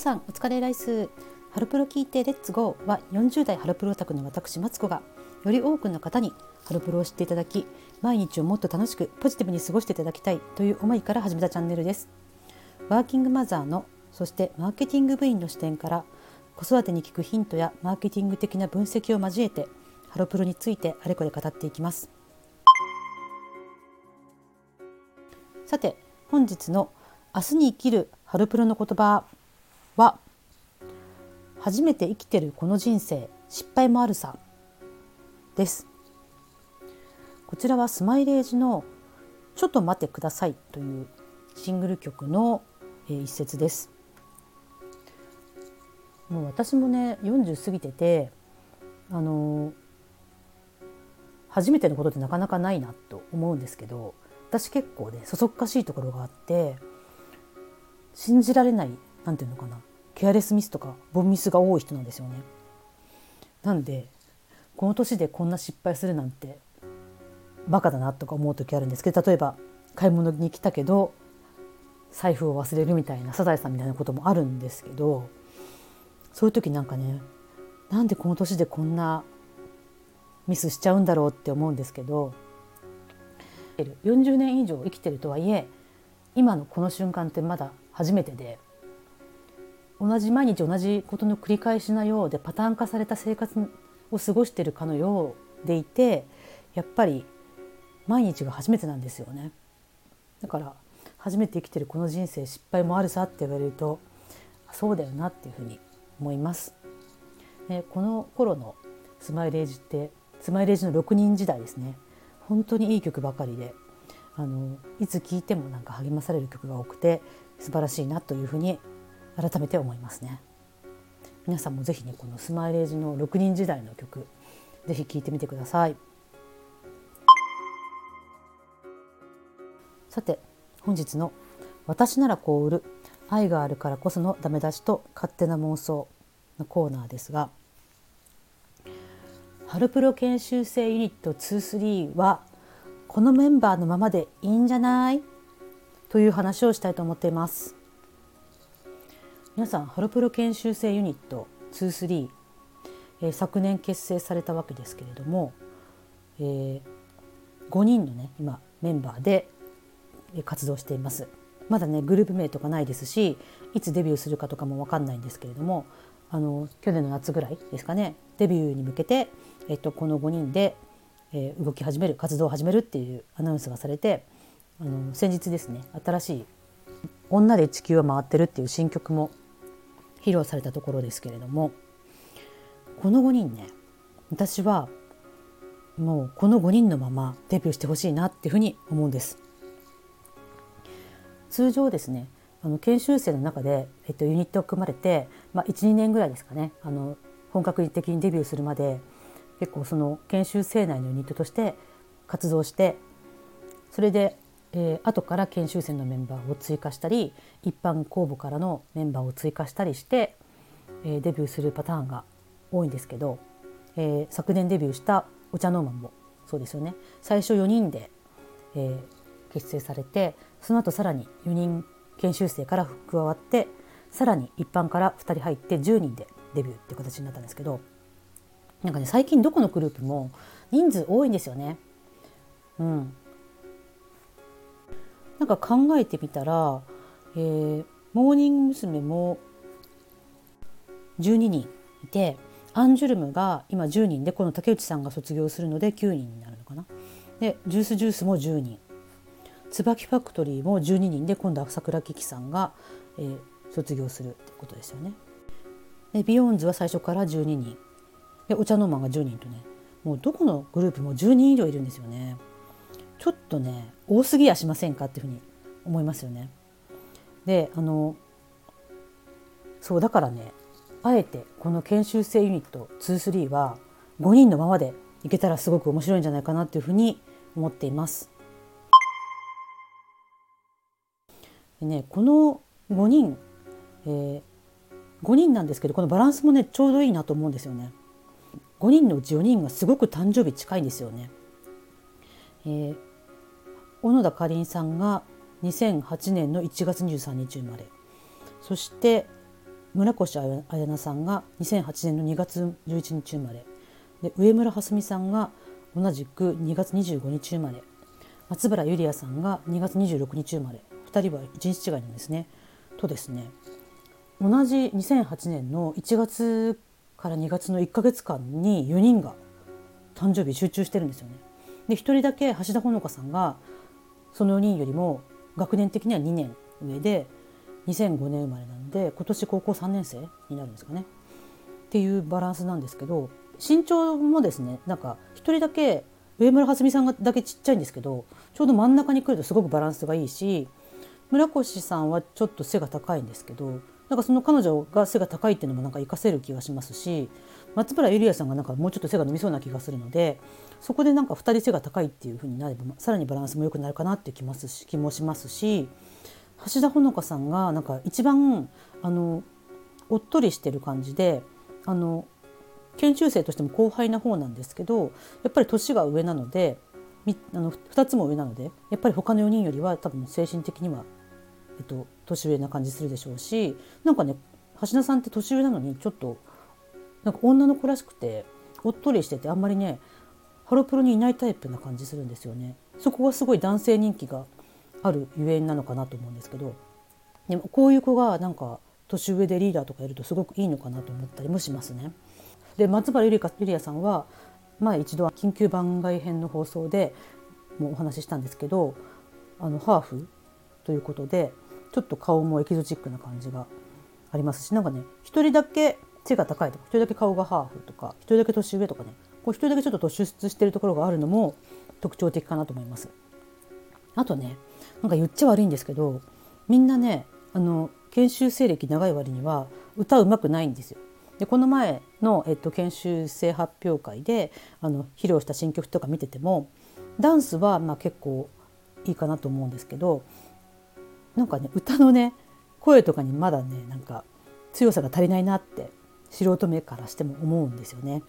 さんお疲れライス。ハロプロ聞いてレッツゴー。は40代ハロプロオタクの私マツコがより多くの方にハロプロを知っていただき毎日をもっと楽しくポジティブに過ごしていただきたいという思いから始めたチャンネルです。ワーキングマザーのそしてマーケティング部員の視点から子育てに効くヒントやマーケティング的な分析を交えてハロプロについてあれこれ語っていきます。さて本日の明日に生きるハロプロの言葉。は初めて生きてるこの人生失敗もあるさです。こちらはスマイレージのちょっと待ってくださいというシングル曲の一節です。もう私もね40過ぎててあの初めてのことってなかなかないなと思うんですけど私結構ねそそっかしいところがあって信じられないなんていうのかな。ケアレスミスとかボンミスが多い人なんですよね。なんでこの年でこんな失敗するなんてバカだなとか思う時あるんですけど例えば買い物に来たけど財布を忘れるみたいなサザエさんみたいなこともあるんですけどそういう時なんかねなんでこの年でこんなミスしちゃうんだろうって思うんですけど40年以上生きてるとはいえ今のこの瞬間ってまだ初めてで同じ毎日同じことの繰り返しのようでパターン化された生活を過ごしているかのようでいてやっぱり毎日が初めてなんですよね。だから初めて生きてるこの人生失敗もあるさって言われるとそうだよなっていうふうに思います。でこの頃のスマイレージってスマイレージの6人時代ですね本当にいい曲ばかりであのいつ聴いてもなんか励まされる曲が多くて素晴らしいなというふうに改めて思いますね。皆さんもぜひねこのスマイレージの6人時代の曲ぜひ聴いてみてください。さて本日の「私ならこう売る愛があるからこそのダメ出しと勝手な妄想」のコーナーですがハルプロ研修生ユニット23はこのメンバーのままでいいんじゃない？という話をしたいと思っています皆さんハロプロ研修生ユニット23、えー、昨年結成されたわけですけれども、えー、5人のね今メンバーで活動しています。まだねグループ名とかないですしいつデビューするかとかも分かんないんですけれどもあの去年の夏ぐらいですかねデビューに向けて、えっと、この5人で、えー、動き始める活動を始めるっていうアナウンスがされてあの先日ですね新しい「女で地球を回ってる」っていう新曲も披露されたところですけれどもこの5人ね私はもうこの5人のままデビューしてほしいなっていうふうに思うんです。通常ですねあの研修生の中で、えっと、ユニットを組まれて、まあ、12年ぐらいですかねあの本格的にデビューするまで結構その研修生内のユニットとして活動してそれで、えー、後から研修生のメンバーを追加したり一般公募からのメンバーを追加したりして、えー、デビューするパターンが多いんですけど、えー、昨年デビューしたお茶ノーマンもそうですよね最初4人で、えー、結成されてその後さらに4人研修生から加わってさらに一般から2人入って10人でデビューっていう形になったんですけどなんかね最近どこのグループも人数多いんですよね。うん、なんか考えてみたら、えー、モーニング娘。も12人いてアンジュルムが今10人でこの竹内さんが卒業するので9人になるのかな。で Juice=Juiceも10人つばきファクトリーも12人で今度は桜木さんが、えー、卒業するってことですよね。で BEYOOOOONDS は最初から12人で OCHA NORMAが10人とねもうどこのグループも10人以上いるんですよね。ちょっとね多すぎやしませんかっていうふうに思いますよね。であのそうだからねあえてこの研修生ユニット23は5人のままでいけたらすごく面白いんじゃないかなっていうふうに思っています。でねこの5人、えー、5人なんですけどこのバランスもねちょうどいいなと思うんですよね。5人のうち4人がすごく誕生日近いんですよね。えー、小野田かりんさんが2008年の1月23日生まれそして村越彩菜さんが2008年の2月11日生まれで上村はすみさんが同じく2月25日生まれ松原ゆりやさんが2月26日生まれ2人は1日違いなんですね。とですね同じ2008年の1月から2月の1か月間に4人が誕生日集中してるんですよね。で1人だけ橋田穂香さんがその4人よりも学年的には2年上で2005年生まれなんで今年高校3年生になるんですかね。っていうバランスなんですけど身長もですねなんか1人だけ上村はすみさんがだけちっちゃいんですけどちょうど真ん中に来るとすごくバランスがいいし村越さんはちょっと背が高いんですけどなんかその彼女が背が高いっていうのもなんか活かせる気がしますし松原ゆりやさんがなんかもうちょっと背が伸びそうな気がするのでそこでなんか2人背が高いっていう風になればさらにバランスも良くなるかなって気ますし気もしますし橋田穂香さんがなんか一番あのおっとりしてる感じであの研修生としても後輩な方なんですけどやっぱり年が上なのであの2つも上なのでやっぱり他の4人よりは多分精神的には、えっと、年上な感じするでしょうしなんかね橋田さんって年上なのにちょっとなんか女の子らしくておっとりしててあんまりねハロプロにいないタイプな感じするんですよね。そこがすごい男性人気があるゆえんなのかなと思うんですけどでもこういう子がなんか年上でリーダーとかやるとすごくいいのかなと思ったりもしますね。で松原ゆりかゆりやさんは前一度は緊急番外編の放送でもうお話ししたんですけどあのハーフということでちょっと顔もエキゾチックな感じがありますしなんかね一人だけ背が高いとか一人だけ顔がハーフとか一人だけ年上とかねこう一人だけちょっと突出してるところがあるのも特徴的かなと思います。あとねなんか言っちゃ悪いんですけどみんなねあの研修生歴長い割には歌うまくないんですよ。でこの前の、えっと、研修生発表会であの披露した新曲とか見ててもダンスはまあ結構いいかなと思うんですけどなんかね歌のね声とかにまだねなんか強さが足りないなって素人目からしても思うんですよね。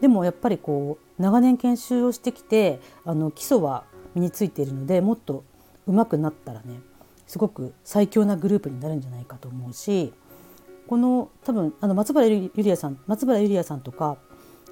でもやっぱりこう長年研修をしてきてあの基礎は身についているのでもっと上手くなったらねすごく最強なグループになるんじゃないかと思うしこの多分あの松原ゆりやさん松原ゆりやさんとか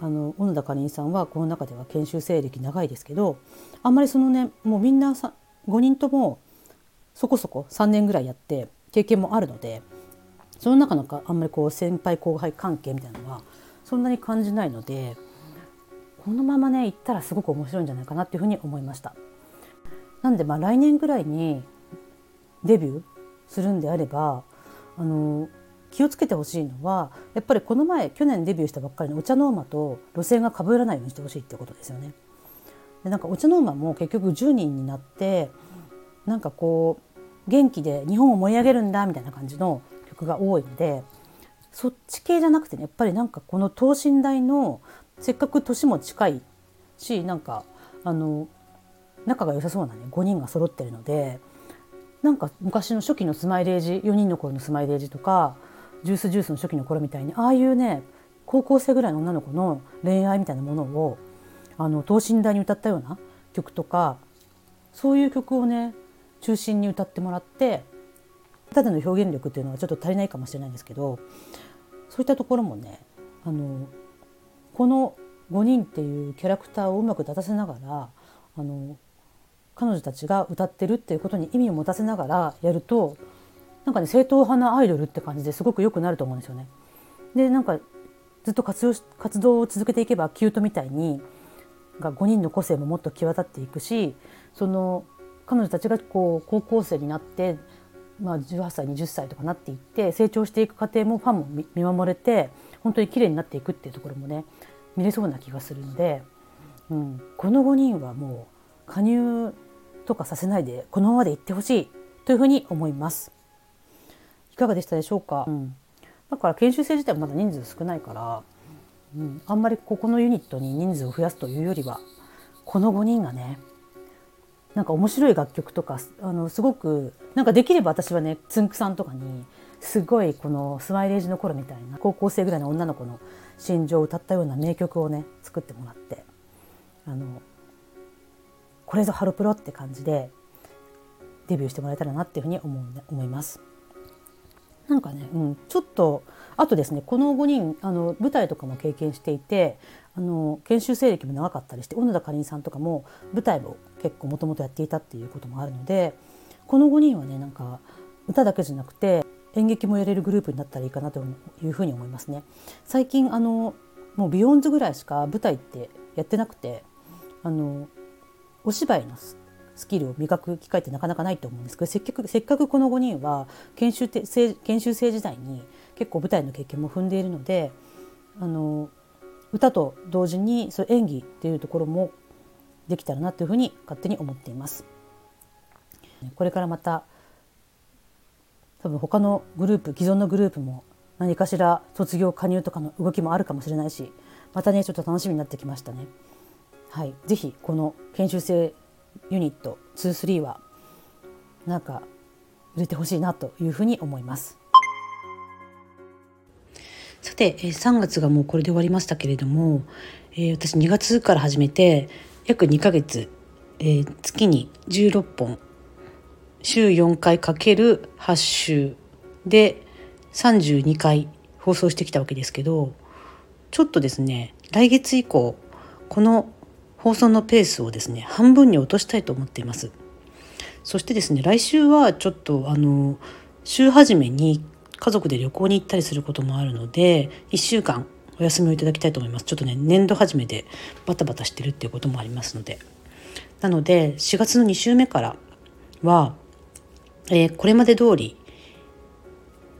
あの小野田かりんさんはこの中では研修生歴長いですけどあんまりそのねもうみんなさ5人ともそこそこ3年ぐらいやって経験もあるのでその中のかあんまりこう先輩後輩関係みたいなのはそんなに感じないのでこのままね行ったらすごく面白いんじゃないかなっていうふうに思いました。なんでまあ来年ぐらいにデビューするんであればあの気をつけてほしいのはやっぱりこの前去年デビューしたばっかりのお茶の間と路線が被らないようにしてほしいってことですよね。でなんかお茶の間も結局10人になってなんかこう元気で日本を盛り上げるんだみたいな感じの曲が多いのでそっち系じゃなくてねやっぱりなんかこの等身大のせっかく年も近いしなんかあの仲が良さそうなね5人が揃ってるのでなんか昔の初期のスマイレージ4人の頃のスマイレージとかジュースジュースの初期の頃みたいにああいうね高校生ぐらいの女の子の恋愛みたいなものをあの等身大に歌ったような曲とかそういう曲をね中心に歌ってもらってただの表現力っていうのはちょっと足りないかもしれないんですけどそういったところもねあのこの5人っていうキャラクターをうまく立たせながらあの彼女たちが歌ってるっていうことに意味を持たせながらやるとなんかね正統派なアイドルって感じですごく良くなると思うんですよね。でなんかずっと活用活動を続けていけばキュートみたいにが5人の個性ももっと際立っていくしその彼女たちがこう高校生になって、まあ、18歳20歳とかなっていって成長していく過程もファンも見守れて本当に綺麗になっていくっていうところもね見れそうな気がするので、うん、この5人はもう加入とかさせないでこのままでいってほしいというふうに思います。いかがでしたでしょうか、うん、だから研修生自体まだ人数少ないから、うん、あんまりここのユニットに人数を増やすというよりはこの5人がねなんか面白い楽曲とかあのすごくなんかできれば私はねつんくさんとかにすごいこのスマイレージの頃みたいな高校生ぐらいの女の子の心情を歌ったような名曲をね作ってもらってあのこれぞハロプロって感じでデビューしてもらえたらなっていうふうに思う思います。なんかね、うん、ちょっとあとですねこの5人あの舞台とかも経験していてあの研修生歴も長かったりして小野田かりんさんとかも舞台を結構もともとやっていたっていうこともあるのでこの5人はねなんか歌だけじゃなくて演劇もやれるグループになったらいいかなというふうに思いますね。最近あのもうビヨンズぐらいしか舞台ってやってなくてあのお芝居のスキルを磨く機会ってなかなかないと思うんですけどせっかくせっかくこの5人は研修生研修生時代に結構舞台の経験も踏んでいるのであの歌と同時にそ演技っていうところもできたらなというふうに勝手に思っています。これからまた多分他のグループ既存のグループも何かしら卒業加入とかの動きもあるかもしれないしまたねちょっと楽しみになってきましたね。はい、ぜひこの研修生ユニット23はなんか売れてほしいなというふうに思います。さて3月がもうこれで終わりましたけれども、えー、私2月から始めて約2ヶ月、えー、月に16本週4回かける8週で32回放送してきたわけですけどちょっとですね来月以降この放送のペースをですね半分に落としたいと思っています。そしてですね来週はちょっとあの週初めに家族で旅行に行ったりすることもあるので1週間お休みをいただきたいと思います。ちょっとね年度初めでバタバタしてるっていうこともありますので。なので4月の2週目からは、えー、これまで通り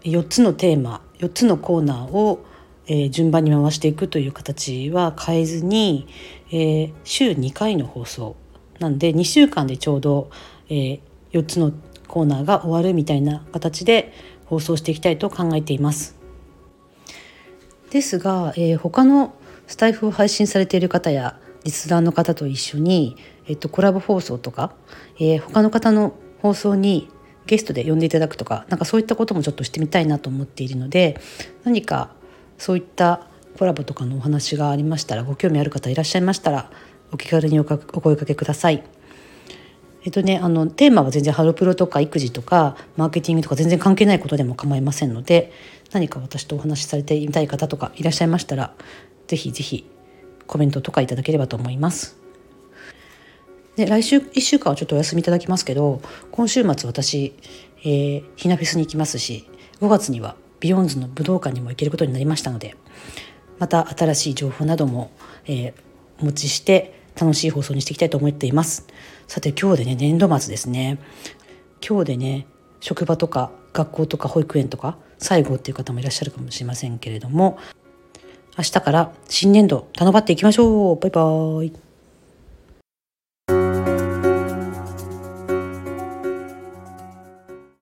4つのテーマ4つのコーナーを、えー、順番に回していくという形は変えずに、えー、週2回の放送なんで2週間でちょうど、えー、4つのコーナーが終わるみたいな形で放送していきたいと考えています。ですが、えー、他のスタイフを配信されている方やリスナーの方と一緒に、えっと、コラボ放送とか、えー、他の方の放送にゲストで呼んでいただくとかなんかそういったこともちょっとしてみたいなと思っているので何かそういったコラボとかのお話がありましたらご興味ある方いらっしゃいましたらお気軽にお声かけください。えっとね、あのテーマは全然ハロプロとか育児とかマーケティングとか全然関係ないことでも構いませんので何か私とお話しされてみたい方とかいらっしゃいましたらぜひぜひコメントとかいただければと思います。で来週1週間はちょっとお休みいただきますけど今週末私、えー、ひなフェスに行きますし5月にはビヨンズの武道館にも行けることになりましたのでまた新しい情報なども、えー、お持ちして楽しい放送にしていきたいと思っています。さて今日でね年度末ですね。今日でね職場とか学校とか保育園とか最後っていう方もいらっしゃるかもしれませんけれども明日から新年度頼まっていきましょう。バイバーイ。